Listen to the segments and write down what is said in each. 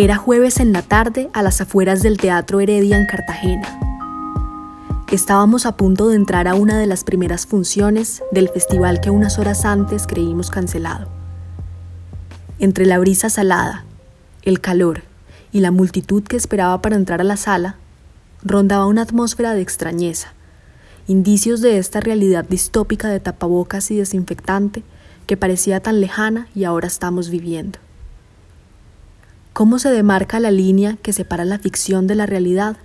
Era jueves en la tarde a las afueras del Teatro Heredia en Cartagena. Estábamos a punto de entrar a una de las primeras funciones del festival que unas horas antes creímos cancelado. Entre la brisa salada, el calor y la multitud que esperaba para entrar a la sala, rondaba una atmósfera de extrañeza, indicios de esta realidad distópica de tapabocas y desinfectante que parecía tan lejana y ahora estamos viviendo. ¿Cómo se demarca la línea que separa la ficción de la realidad?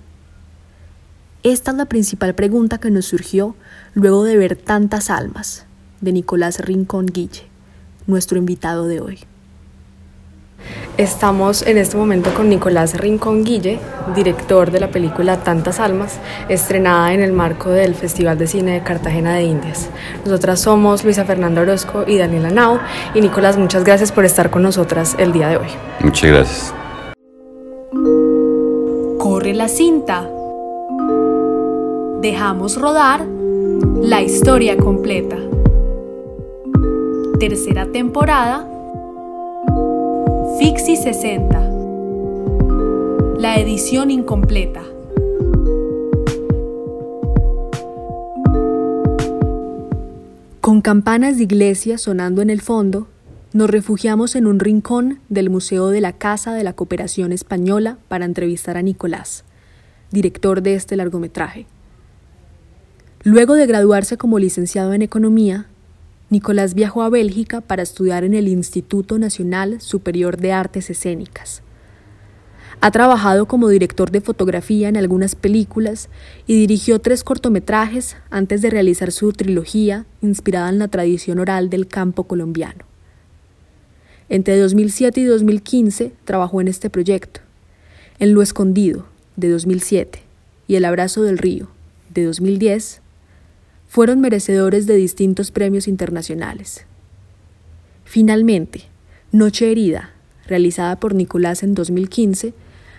Esta es la principal pregunta que nos surgió luego de ver tantas almas, de Nicolás Rincón Guille, nuestro invitado de hoy. Estamos en este momento con Nicolás Rincón Guille, director de la película Tantas Almas, estrenada en el marco del Festival de Cine de Cartagena de Indias. Nosotras somos Luisa Fernanda Orozco y Daniela Nau. Y Nicolás, muchas gracias por estar con nosotras el día de hoy. Muchas gracias. Corre la cinta. Dejamos rodar la historia completa. Tercera temporada Fixi 60. La edición incompleta. Con campanas de iglesia sonando en el fondo, nos refugiamos en un rincón del Museo de la Casa de la Cooperación Española para entrevistar a Nicolás, director de este largometraje. Luego de graduarse como licenciado en Economía, Nicolás viajó a Bélgica para estudiar en el Instituto Nacional Superior de Artes Escénicas. Ha trabajado como director de fotografía en algunas películas y dirigió tres cortometrajes antes de realizar su trilogía inspirada en la tradición oral del campo colombiano. Entre 2007 y 2015 trabajó en este proyecto. En Lo Escondido, de 2007, y El Abrazo del Río, de 2010, fueron merecedores de distintos premios internacionales. Finalmente, Noche Herida, realizada por Nicolás en 2015,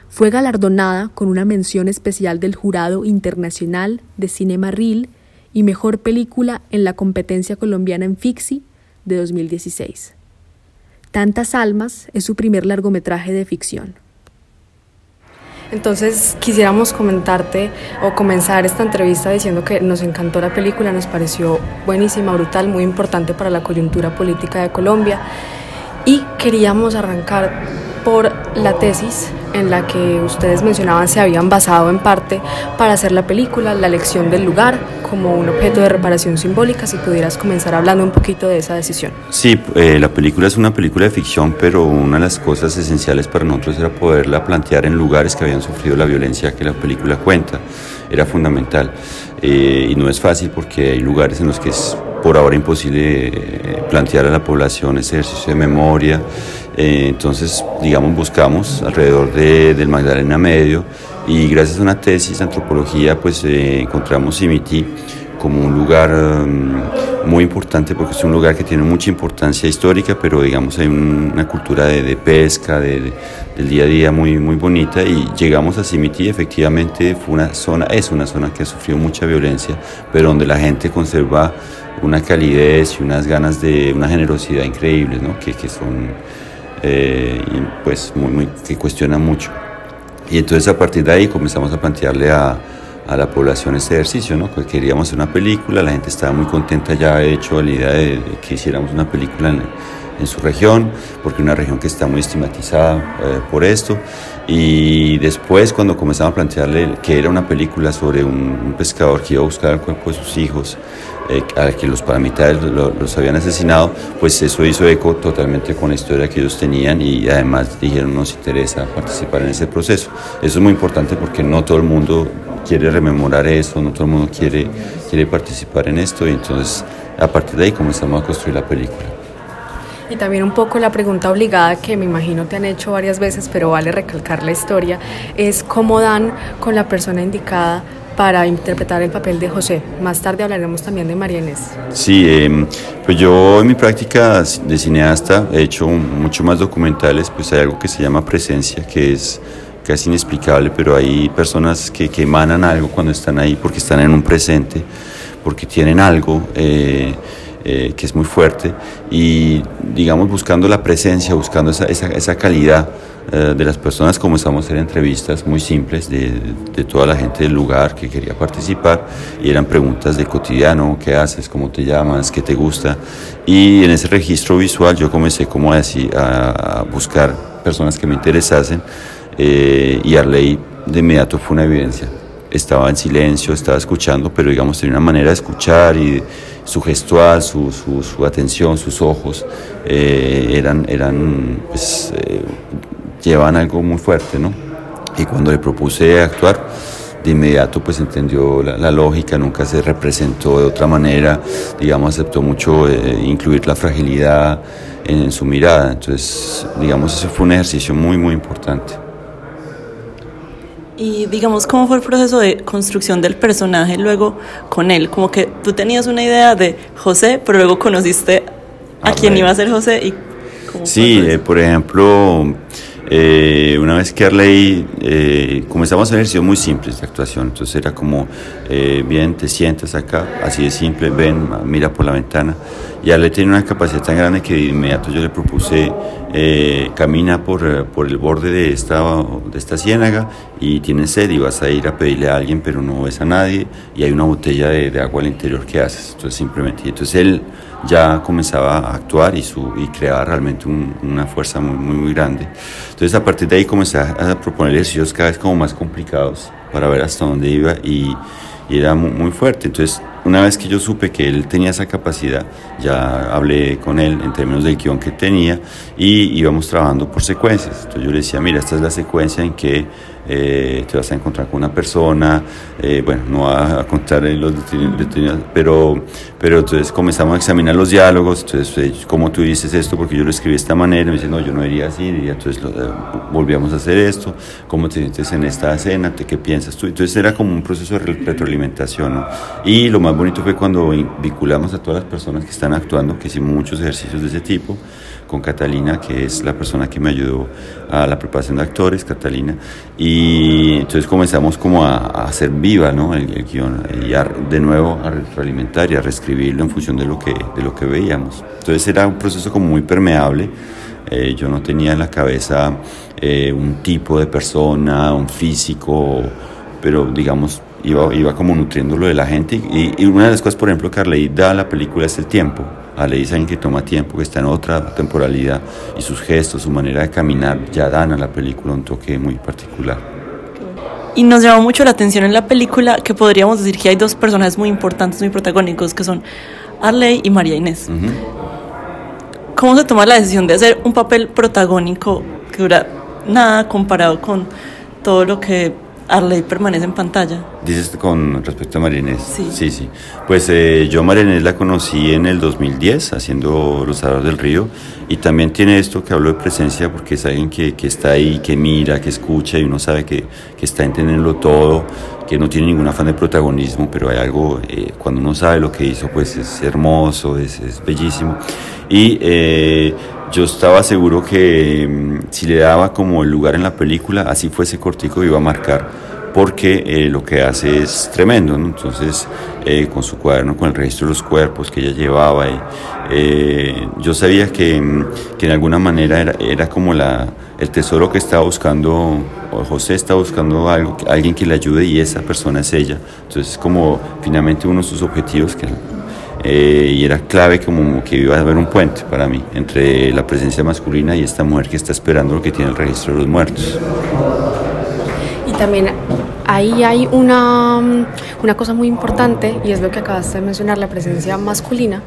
fue galardonada con una mención especial del Jurado Internacional de Cinema Reel y Mejor Película en la competencia colombiana en Fixi de 2016. Tantas Almas es su primer largometraje de ficción. Entonces quisiéramos comentarte o comenzar esta entrevista diciendo que nos encantó la película, nos pareció buenísima, brutal, muy importante para la coyuntura política de Colombia. Y queríamos arrancar por la tesis en la que ustedes mencionaban se habían basado en parte para hacer la película, la elección del lugar como un objeto de reparación simbólica, si pudieras comenzar hablando un poquito de esa decisión. Sí, eh, la película es una película de ficción, pero una de las cosas esenciales para nosotros era poderla plantear en lugares que habían sufrido la violencia que la película cuenta, era fundamental. Eh, y no es fácil porque hay lugares en los que es por ahora imposible eh, plantear a la población ese ejercicio de memoria eh, entonces, digamos, buscamos alrededor de, del Magdalena Medio y gracias a una tesis de antropología, pues eh, encontramos Simití como un lugar um, muy importante porque es un lugar que tiene mucha importancia histórica, pero digamos hay una cultura de, pesca, de, del día a día muy, muy bonita y llegamos a Simití, efectivamente fue una zona, es una zona que ha sufrido mucha violencia, pero donde la gente conserva una calidez y unas ganas de, una generosidad increíbles, ¿no? que, que son eh, pues muy, que cuestiona mucho. Y entonces a partir de ahí comenzamos a plantearle a, a la población este ejercicio, ¿no? Que queríamos hacer una película, la gente estaba muy contenta ya de hecho la idea de, que hiciéramos una película en, en, su región, porque una región que está muy estigmatizada eh, por esto. Y después cuando comenzamos a plantearle que era una película sobre un, un pescador que iba a buscar el cuerpo de sus hijos, eh, a que los paramilitares los habían asesinado, pues eso hizo eco totalmente con la historia que ellos tenían y además dijeron nos interesa participar en ese proceso. Eso es muy importante porque no todo el mundo quiere rememorar eso, no todo el mundo quiere, quiere participar en esto y entonces a partir de ahí comenzamos a construir la película. Y también un poco la pregunta obligada que me imagino te han hecho varias veces, pero vale recalcar la historia, es cómo dan con la persona indicada para interpretar el papel de José. Más tarde hablaremos también de María Inés. Sí, em, pues yo en mi práctica de cineasta he hecho mucho más documentales, pues hay algo que se llama presencia, que es casi inexplicable, pero hay personas que, que emanan algo cuando están ahí porque están en un presente, porque tienen algo. Eh, eh, que es muy fuerte, y digamos buscando la presencia, buscando esa, esa, calidad eh, de las personas, comenzamos a hacer entrevistas muy simples de, de, toda la gente del lugar que quería participar, y eran preguntas de cotidiano, ¿qué haces? ¿Cómo te llamas? ¿Qué te gusta? Y en ese registro visual yo comencé como a, decir, a buscar personas que me interesasen, eh, y Arley de inmediato fue una evidencia estaba en silencio, estaba escuchando, pero digamos tenía una manera de escuchar y su gestual, su, su, atención, sus ojos, eh, eran, eran pues, eh, llevaban algo muy fuerte, ¿no? Y cuando le propuse actuar, de inmediato pues entendió la, lógica, nunca se representó de otra manera, digamos aceptó mucho eh, incluir la fragilidad en, en, su mirada, entonces digamos ese fue un ejercicio muy muy importante. Y digamos, ¿cómo fue el proceso de construcción del personaje luego con él? Como que tú tenías una idea de José, pero luego conociste a, a quién ver. iba a ser José y... Sí, eh, por ejemplo, eh, una vez que Arley eh, comenzamos a ejercicios muy simples de actuación, entonces era como, eh, bien, te sientas acá, así de simple, ven, mira por la ventana. Y Arley tenía una capacidad tan grande que de inmediato yo le propuse, eh, camina por, por el borde de esta, de esta ciénaga y tienes sed y vas a ir a pedirle a alguien, pero no ves a nadie y hay una botella de, de agua al interior que haces. Entonces simplemente, entonces él ya comenzaba a actuar y, su, y creaba realmente un, una fuerza muy, muy, muy grande. Entonces a partir de ahí comencé a proponer ejercicios cada vez como más complicados para ver hasta dónde iba y, y era muy, muy, fuerte. Entonces una vez que yo supe que él tenía esa capacidad, ya hablé con él en términos del guion que tenía y íbamos trabajando por secuencias. Entonces yo le decía, mira, esta es la secuencia en que eh, te vas a encontrar con una persona, eh, bueno, no va a contar los detenidos, pero, pero entonces comenzamos a examinar los diálogos, entonces, eh, ¿cómo tú dices esto? Porque yo lo escribí de esta manera, me dice, no, yo no diría así, diría, entonces lo, eh, volvíamos a hacer esto, ¿cómo te sientes en esta escena? ¿Qué piensas tú? Entonces era como un proceso de retroalimentación, ¿no? Y lo más bonito fue cuando vinculamos a todas las personas que están actuando, que hicimos muchos ejercicios de ese tipo, con Catalina, que es la persona que me ayudó a la preparación de actores, Catalina, y entonces comenzamos como a, a hacer viva ¿no? el, el guion y a, de nuevo a retroalimentar y a reescribirlo en función de lo que, de lo que veíamos. Entonces era un proceso como muy permeable, eh, yo no tenía en la cabeza eh, un tipo de persona, un físico, pero digamos iba, iba como nutriéndolo de la gente y, y una de las cosas, por ejemplo, que Arley da a la película es el tiempo. Ale es alguien que toma tiempo, que está en otra temporalidad y sus gestos, su manera de caminar ya dan a la película un toque muy particular. Y nos llamó mucho la atención en la película que podríamos decir que hay dos personajes muy importantes, muy protagónicos, que son Arley y María Inés. Uh -huh. ¿Cómo se toma la decisión de hacer un papel protagónico que dura nada comparado con todo lo que Arley permanece en pantalla. Dices con respecto a Marinés. Sí. Sí, sí. Pues eh, yo Marinés la conocí en el 2010 haciendo Los Aros del Río y también tiene esto que hablo de presencia porque es alguien que, que está ahí, que mira, que escucha y uno sabe que, que está entendiendo todo, que no tiene ningún afán de protagonismo, pero hay algo, eh, cuando uno sabe lo que hizo, pues es hermoso, es, es bellísimo. Y eh, yo estaba seguro que mmm, si le daba como el lugar en la película, así fuese cortico, iba a marcar, porque eh, lo que hace es tremendo. Entonces, eh, con su cuaderno, con el registro de los cuerpos que ella llevaba, eh, yo sabía que, que, en alguna manera era, era como la, el tesoro que estaba buscando, o José estaba buscando algo, alguien que le ayude y esa persona es ella. Entonces, como finalmente uno de sus objetivos, que eh, y era clave como que iba a haber un puente para mí entre la presencia masculina y esta mujer que está esperando lo que tiene el registro de los muertos. Y también ahí hay una, una cosa muy importante y es lo que acabaste de mencionar, la presencia masculina,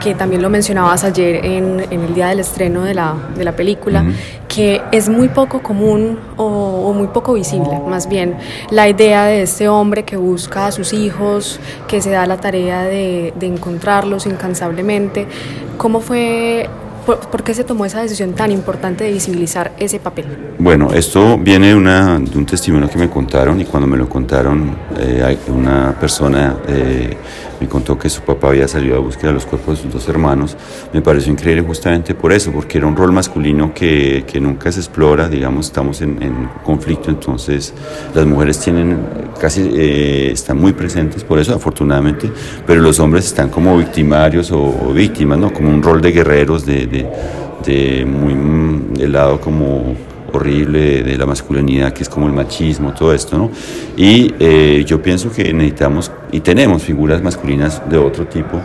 que también lo mencionabas ayer en, en el día del estreno de la, de la película, uh -huh. Que es muy poco común o, muy poco visible, más bien la idea de este hombre que busca a sus hijos, que se da la tarea de, de encontrarlos incansablemente. ¿Cómo fue ¿Por, qué se tomó esa decisión tan importante de visibilizar ese papel? Bueno, esto viene una, de un testimonio que me contaron y cuando me lo contaron, eh, una persona eh, me contó que su papá había salido a búsqueda de los cuerpos de sus dos hermanos. Me pareció increíble justamente por eso, porque era un rol masculino que, que nunca se explora, digamos, estamos en, en, conflicto, entonces las mujeres tienen casi, eh, están muy presentes por eso, afortunadamente, pero los hombres están como victimarios o, víctimas, ¿no? Como un rol de guerreros, de, de, de muy mm, del lado como horrible de, la masculinidad, que es como el machismo, todo esto, ¿no? Y eh, yo pienso que necesitamos y tenemos figuras masculinas de otro tipo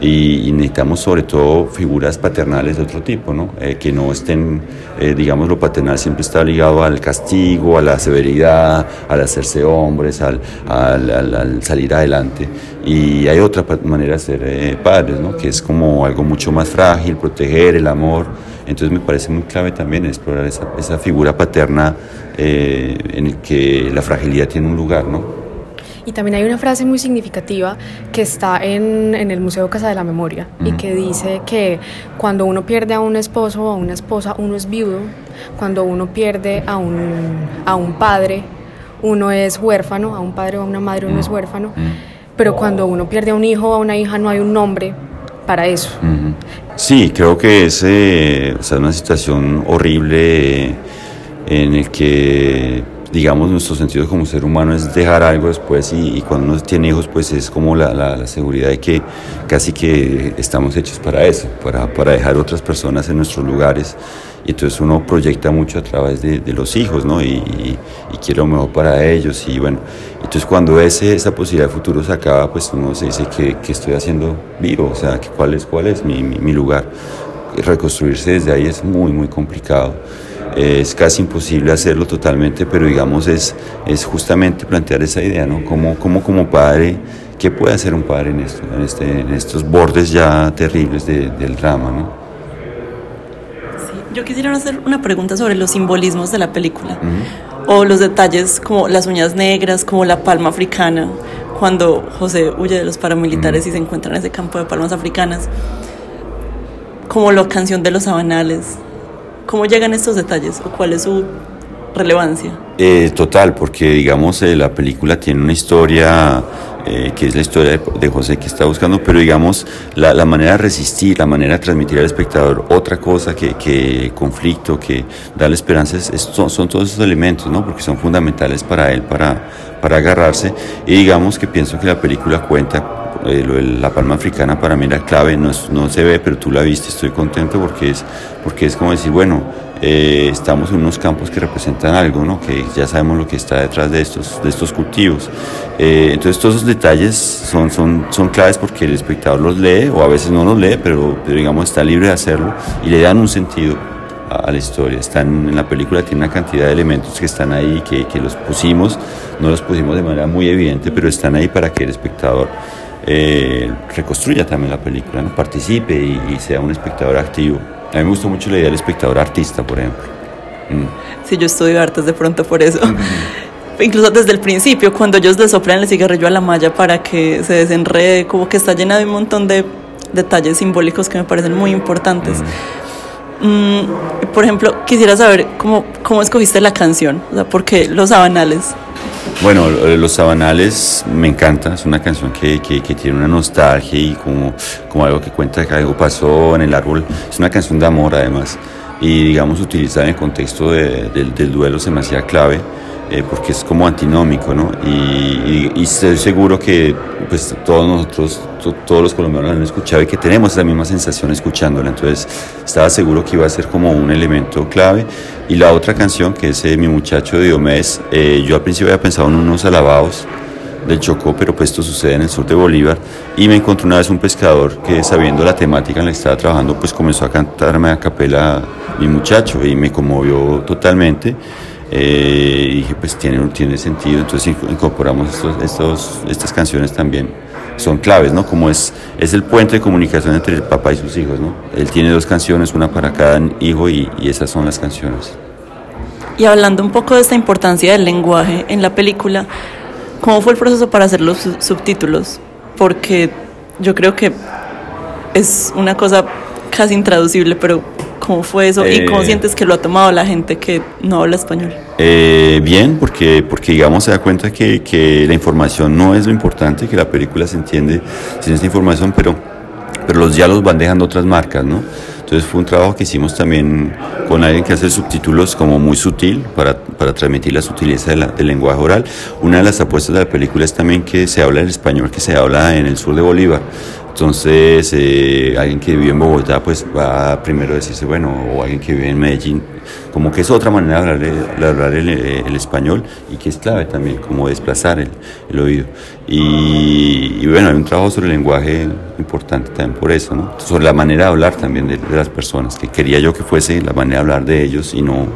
y, necesitamos sobre todo figuras paternales de otro tipo, ¿no? Eh, que no estén, eh, digamos, lo paternal siempre está ligado al castigo, a la severidad, al hacerse hombres, al, al, salir adelante. Y hay otra manera de ser padres, ¿no? Que es como algo mucho más frágil, proteger el amor. Entonces me parece muy clave también explorar esa, esa figura paterna eh, en el que la fragilidad tiene un lugar, ¿no? Y también hay una frase muy significativa que está en, en el Museo Casa de la Memoria y que dice que cuando uno pierde a un esposo o a una esposa, uno es viudo, cuando uno pierde a un, a un padre, uno es huérfano, a un padre o a una madre uno es huérfano, pero cuando uno pierde a un hijo o a una hija no hay un nombre para eso. Sí, creo que es eh, una situación horrible eh, en el que, digamos, nuestro sentido como ser humano es dejar algo después y, cuando uno tiene hijos, pues es como la, la, seguridad de que casi que estamos hechos para eso, para, para dejar otras personas en nuestros lugares y entonces uno proyecta mucho a través de, los hijos, ¿no? Y, y, quiere lo mejor para ellos y bueno, entonces cuando ese, esa posibilidad de futuro se acaba, pues uno se dice que, que estoy haciendo vivo, o sea, que cuál es, cuál es mi, mi, lugar. reconstruirse desde ahí es muy, muy complicado. Es casi imposible hacerlo totalmente, pero digamos es, es justamente plantear esa idea, ¿no? Como, como, como padre, ¿qué puede hacer un padre en, esto, en, este, en estos bordes ya terribles del drama, ¿no? Yo quisiera hacer una pregunta sobre los simbolismos de la película o los detalles como las uñas negras, como la palma africana, cuando José huye de los paramilitares y se encuentra en ese campo de palmas africanas, como la canción de los sabanales. ¿Cómo llegan estos detalles o cuál es su relevancia? Eh, total, porque digamos eh, la película tiene una historia eh, que es la historia de, José que está buscando, pero digamos la, la, manera de resistir, la manera de transmitir al espectador otra cosa que, que conflicto, que darle esperanzas, son, son, todos esos elementos, ¿no? porque son fundamentales para él, para, para agarrarse. Y digamos que pienso que la película cuenta eh, lo de la palma africana para mí era clave, no, no, se ve, pero tú la viste, estoy contento porque es, porque es como decir, bueno, eh, estamos en unos campos que representan algo, ¿no? que ya sabemos lo que está detrás de estos, de estos cultivos. Eh, entonces todos esos detalles son, son, son claves porque el espectador los lee o a veces no los lee, pero, digamos está libre de hacerlo y le dan un sentido a, la historia. Están en la película, tiene una cantidad de elementos que están ahí, que, que los pusimos, no los pusimos de manera muy evidente, pero están ahí para que el espectador eh, reconstruya también la película, ¿no? participe y, sea un espectador activo. A mí me gustó mucho la idea del espectador artista, por ejemplo. Mm. Sí, yo estudio artes de pronto por eso. Incluso desde el principio, cuando ellos le soplan el cigarrillo a la malla para que se desenrede, como que está llena de un montón de detalles simbólicos que me parecen muy importantes. Mm, por ejemplo, quisiera saber cómo, cómo escogiste la canción, o sea, ¿por qué los sabanales? Bueno, Los Sabanales me encanta, es una canción que, que, tiene una nostalgia y como, como algo que cuenta que algo pasó en el árbol. Es una canción de amor además y digamos utilizada en el contexto del duelo se me hacía clave. Eh, porque es como antinómico, ¿no? Y, estoy seguro que pues todos nosotros, todos los colombianos han escuchado y que tenemos la misma sensación escuchándola, entonces estaba seguro que iba a ser como un elemento clave. Y la otra canción, que es eh, Mi muchacho de Diomedes, eh, yo al principio había pensado en unos alabados del Chocó, pero pues esto sucede en el sur de Bolívar. Y me encontré una vez un pescador que sabiendo la temática en la que estaba trabajando, pues comenzó a cantarme a capela Mi muchacho y me conmovió totalmente. Eh, y dije, pues tiene, tiene sentido, entonces incorporamos estos, estos, estas canciones también. Son claves, ¿no? Como es, es el puente de comunicación entre el papá y sus hijos, ¿no? Él tiene dos canciones, una para cada hijo y, y esas son las canciones. Y hablando un poco de esta importancia del lenguaje en la película, ¿cómo fue el proceso para hacer los subtítulos? Porque yo creo que es una cosa casi intraducible, pero ¿cómo fue eso? ¿Y cómo sientes que lo ha tomado la gente que no habla español? bien, porque, porque digamos se da cuenta que, que la información no es lo importante, que la película se entiende sin esta información, pero, pero los diálogos van dejando otras marcas, ¿no? Entonces fue un trabajo que hicimos también con alguien que hace subtítulos como muy sutil para, para transmitir la sutileza del lenguaje oral. Una de las apuestas de la película es también que se habla el español que se habla en el sur de Bolívar. Entonces, eh, alguien que vive en Bogotá, pues va primero a decirse, bueno, o alguien que vive en Medellín, como que es otra manera de hablar, el, español y que es clave también, como desplazar el, oído. Y, bueno, hay un trabajo sobre el lenguaje importante también por eso, ¿no? Sobre la manera de hablar también de, las personas, que quería yo que fuese la manera de hablar de ellos y no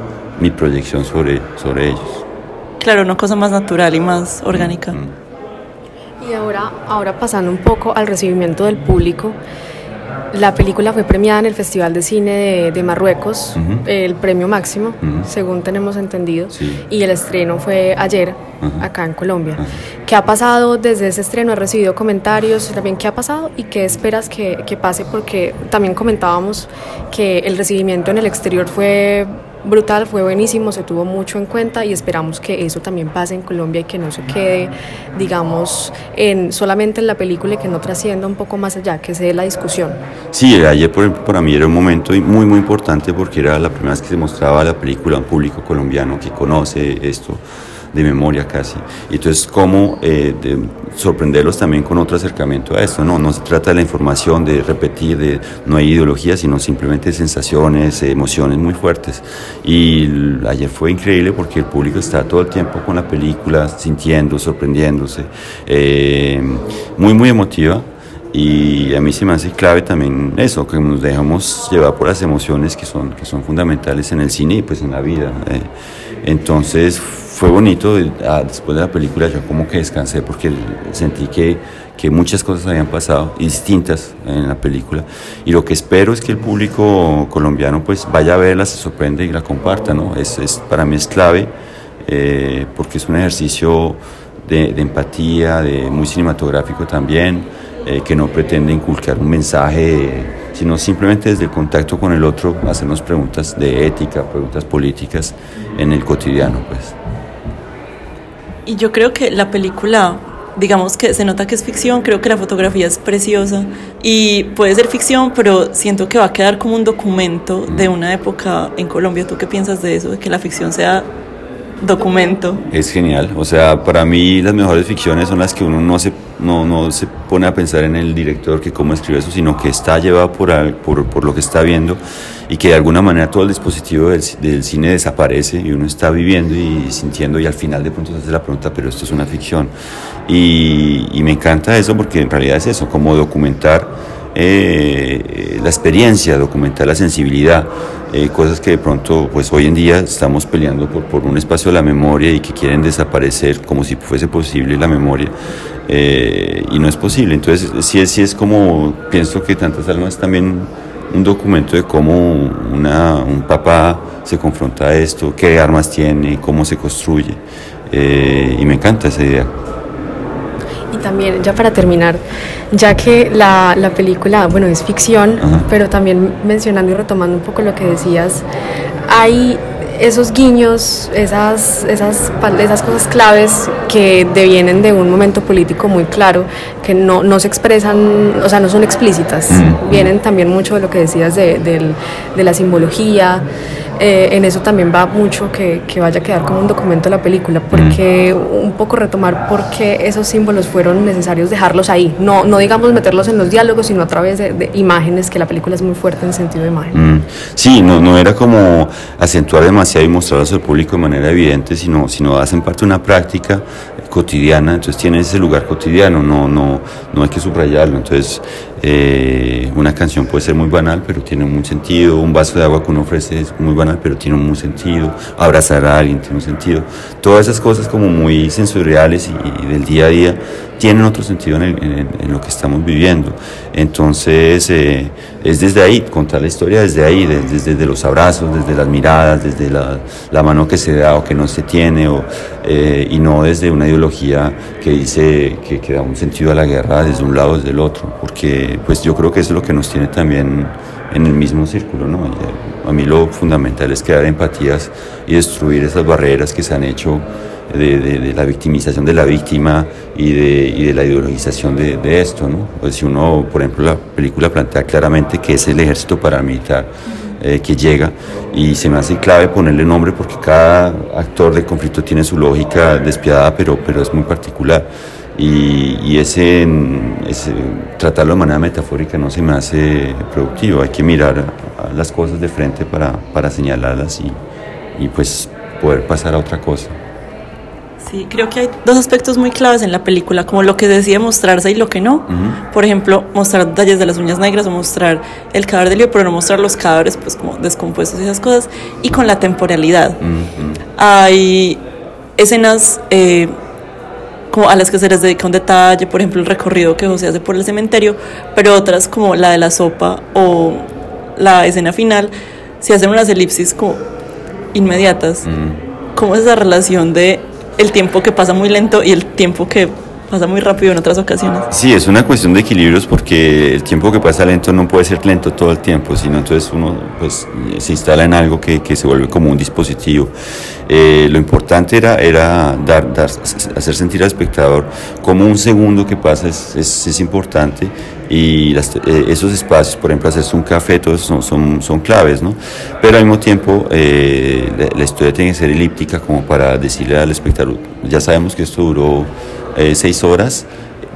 mi proyección sobre, sobre ellos. Claro, una cosa más natural y más orgánica. Mm, mm. Y ahora, ahora pasando un poco al recibimiento del público, la película fue premiada en el Festival de Cine de, Marruecos, el premio máximo, según tenemos entendido, y el estreno fue ayer acá en Colombia. ¿Qué ha pasado desde ese estreno? ¿Has recibido comentarios también qué ha pasado y qué esperas que, que pase? Porque también comentábamos que el recibimiento en el exterior fue brutal, fue buenísimo, se tuvo mucho en cuenta y esperamos que eso también pase en Colombia y que no se quede, digamos, en solamente en la película y que no trascienda un poco más allá, que se dé la discusión. Sí, ayer por ejemplo para mí era un momento muy muy importante porque era la primera vez que se mostraba la película a un público colombiano que conoce esto de memoria casi. Entonces, ¿cómo eh, sorprenderlos también con otro acercamiento a esto? No, no se trata de la información, de repetir, de, no hay ideología, sino simplemente sensaciones, emociones muy fuertes. Y ayer fue increíble porque el público está todo el tiempo con la película, sintiendo, sorprendiéndose, eh, muy, muy emotiva. Y a mí se me hace clave también eso, que nos dejamos llevar por las emociones que son, que son fundamentales en el cine y pues en la vida. Eh. Entonces fue bonito, ah, después de la película yo como que descansé porque sentí que, que muchas cosas habían pasado distintas en la película y lo que espero es que el público colombiano pues vaya a verla, se sorprenda y la comparta, ¿no? Es, es para mí es clave eh, porque es un ejercicio de, empatía, de, muy cinematográfico también, eh, que no pretende inculcar un mensaje, sino simplemente desde el contacto con el otro hacernos preguntas de ética, preguntas políticas en el cotidiano, pues. Y yo creo que la película, digamos que se nota que es ficción, creo que la fotografía es preciosa y puede ser ficción, pero siento que va a quedar como un documento de una época en Colombia. ¿Tú qué piensas de eso, de que la ficción sea documento? Es genial, o sea, para mí las mejores ficciones son las que uno no se, no, no se pone a pensar en el director que cómo escribe eso, sino que está llevado por, por, por lo que está viendo y que de alguna manera todo el dispositivo del, del, cine desaparece y uno está viviendo y sintiendo y al final de pronto se hace la pregunta, pero esto es una ficción. Y, y me encanta eso porque en realidad es eso, como documentar eh, la experiencia, documentar la sensibilidad, eh, cosas que de pronto pues hoy en día estamos peleando por, un espacio de la memoria y que quieren desaparecer como si fuese posible la memoria eh, y no es posible. Entonces sí sí es como, pienso que tantas almas también un documento de cómo una, un papá se confronta a esto, qué armas tiene, cómo se construye. Eh, y me encanta esa idea. También, ya para terminar, ya que la, la película, bueno, es ficción, pero también mencionando y retomando un poco lo que decías, hay esos guiños, esas, esas, esas cosas claves que devienen de un momento político muy claro, que no, no se expresan, o sea, no son explícitas, mm. vienen también mucho de lo que decías de, de la simbología. Eh, en eso también va mucho que, que, vaya a quedar como un documento de la película, porque un poco retomar por qué esos símbolos fueron necesarios dejarlos ahí, no, no digamos meterlos en los diálogos, sino a través de, imágenes, que la película es muy fuerte en sentido de imagen. Mm. Sí, no, no era como acentuar demasiado y mostrarlos al público de manera evidente, sino, sino hacen parte de una práctica cotidiana, entonces tiene ese lugar cotidiano, no, no, no hay que subrayarlo, entonces eh, una canción puede ser muy banal, pero tiene un sentido. Un vaso de agua que uno ofrece es muy banal, pero tiene un sentido. Abrazar a alguien tiene un sentido. Todas esas cosas como muy sensoriales y, del día a día tienen otro sentido en, lo que estamos viviendo. Entonces, eh, es desde ahí, contar la historia desde ahí, desde, los abrazos, desde las miradas, desde la, mano que se da o que no se tiene, eh, y no desde una ideología que dice que, que da un sentido a la guerra desde un lado o desde el otro, porque pues yo creo que es lo que nos tiene también en el mismo círculo. ¿no? a mí lo fundamental es crear empatías y destruir esas barreras que se han hecho de, la victimización de la víctima y de, la ideologización de, esto. ¿no? Pues si uno, por ejemplo, la película plantea claramente que es el ejército paramilitar eh, que llega y se me hace clave ponerle nombre porque cada actor de conflicto tiene su lógica despiadada, pero, pero es muy particular. Y, ese, tratarlo de manera metafórica no se me hace productivo, hay que mirar las cosas de frente para, para señalarlas y, y pues poder pasar a otra cosa. Sí, creo que hay dos aspectos muy claves en la película, como lo que decide mostrarse y lo que no. Por ejemplo, mostrar detalles de las uñas negras o mostrar el cadáver de Leo, pero no mostrar los cadáveres pues como descompuestos y esas cosas. Y con la temporalidad. Hay escenas eh, como a las que se les dedica un detalle, por ejemplo, el recorrido que José hace por el cementerio, pero otras como la de la sopa o la escena final, se hacen unas elipsis como inmediatas. ¿Cómo es esa relación de el tiempo que pasa muy lento y el tiempo que pasa muy rápido en otras ocasiones. Sí, es una cuestión de equilibrios porque el tiempo que pasa lento no puede ser lento todo el tiempo, sino entonces uno pues, se instala en algo que, que se vuelve como un dispositivo. Eh, lo importante era, era dar, dar, hacer sentir al espectador como un segundo que pasa es, es, es importante y eh, esos espacios, por ejemplo, hacerse un café, todos son, son, son claves, ¿no? Pero al mismo tiempo eh, la, historia tiene que ser elíptica como para decirle al espectador, ya sabemos que esto duró eh, seis horas,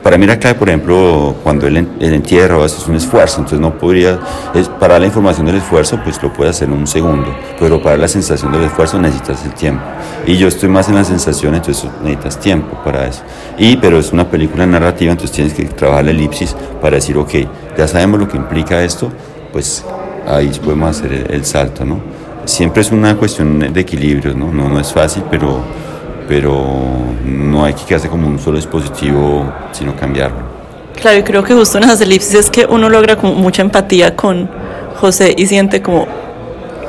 para mí clave, por ejemplo, cuando él, entierra hace un esfuerzo, entonces no podría, es, para la información del esfuerzo, pues lo puede hacer en un segundo, pero para la sensación del esfuerzo necesitas el tiempo. Y yo estoy más en la sensación, entonces necesitas tiempo para eso. Y, pero es una película narrativa, entonces tienes que trabajar la elipsis para decir, ok, ya sabemos lo que implica esto, pues ahí podemos hacer el, el salto, ¿no? Siempre es una cuestión de equilibrio, ¿no? No, no es fácil, pero pero no hay que quedarse como un solo dispositivo, sino cambiarlo. Claro, yo creo que justo en esas elipsis es que uno logra como mucha empatía con José y siente como,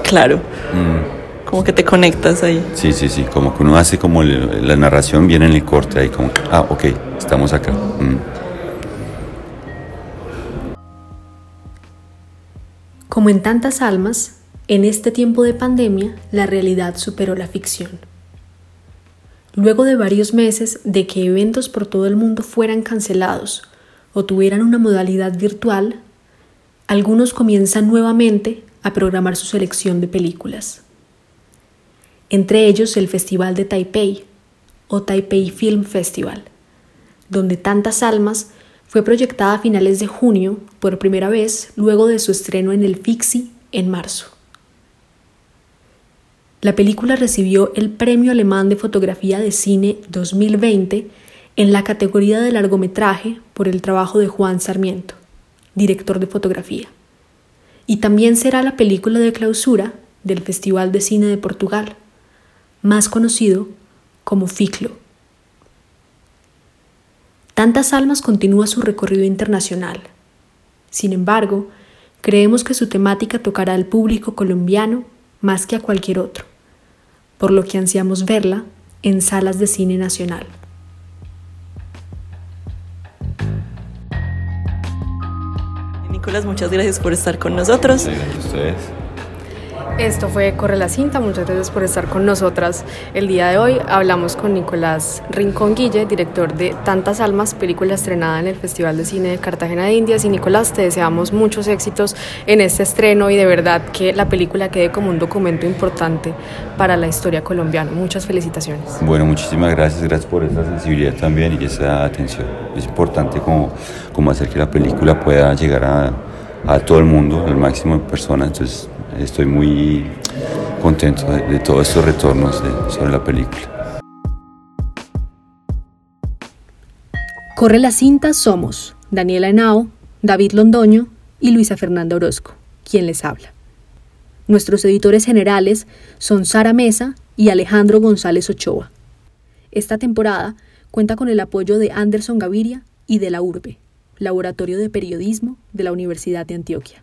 claro, mm. como que te conectas ahí. Sí, sí, sí, como que uno hace como la narración viene en el corte ahí, como, ah, ok, estamos acá. Mm. Como en tantas almas, en este tiempo de pandemia, la realidad superó la ficción. Luego de varios meses de que eventos por todo el mundo fueran cancelados o tuvieran una modalidad virtual, algunos comienzan nuevamente a programar su selección de películas. Entre ellos el Festival de Taipei o Taipei Film Festival, donde Tantas Almas fue proyectada a finales de junio por primera vez luego de su estreno en el Fixi en marzo. La película recibió el Premio Alemán de Fotografía de Cine 2020 en la categoría de largometraje por el trabajo de Juan Sarmiento, director de fotografía. Y también será la película de clausura del Festival de Cine de Portugal, más conocido como FICLO. Tantas Almas continúa su recorrido internacional. Sin embargo, creemos que su temática tocará al público colombiano más que a cualquier otro, por lo que ansiamos verla en salas de cine nacional. Nicolás, muchas gracias por estar con nosotros. Gracias a ustedes. Esto fue Corre la Cinta, muchas gracias por estar con nosotras el día de hoy. Hablamos con Nicolás Rincón Guille, director de Tantas Almas, película estrenada en el Festival de Cine de Cartagena de Indias. Y Nicolás, te deseamos muchos éxitos en este estreno y de verdad que la película quede como un documento importante para la historia colombiana. Muchas felicitaciones. Bueno, muchísimas gracias, gracias por esa sensibilidad también y esa atención. Es importante como, como hacer que la película pueda llegar a, a todo el mundo, al máximo de personas. Entonces, estoy muy contento de, todos estos retornos sobre la película. Corre la cinta somos Daniela Henao, David Londoño y Luisa Fernanda Orozco, quien les habla. Nuestros editores generales son Sara Mesa y Alejandro González Ochoa. Esta temporada cuenta con el apoyo de Anderson Gaviria y de la URBE, Laboratorio de Periodismo de la Universidad de Antioquia.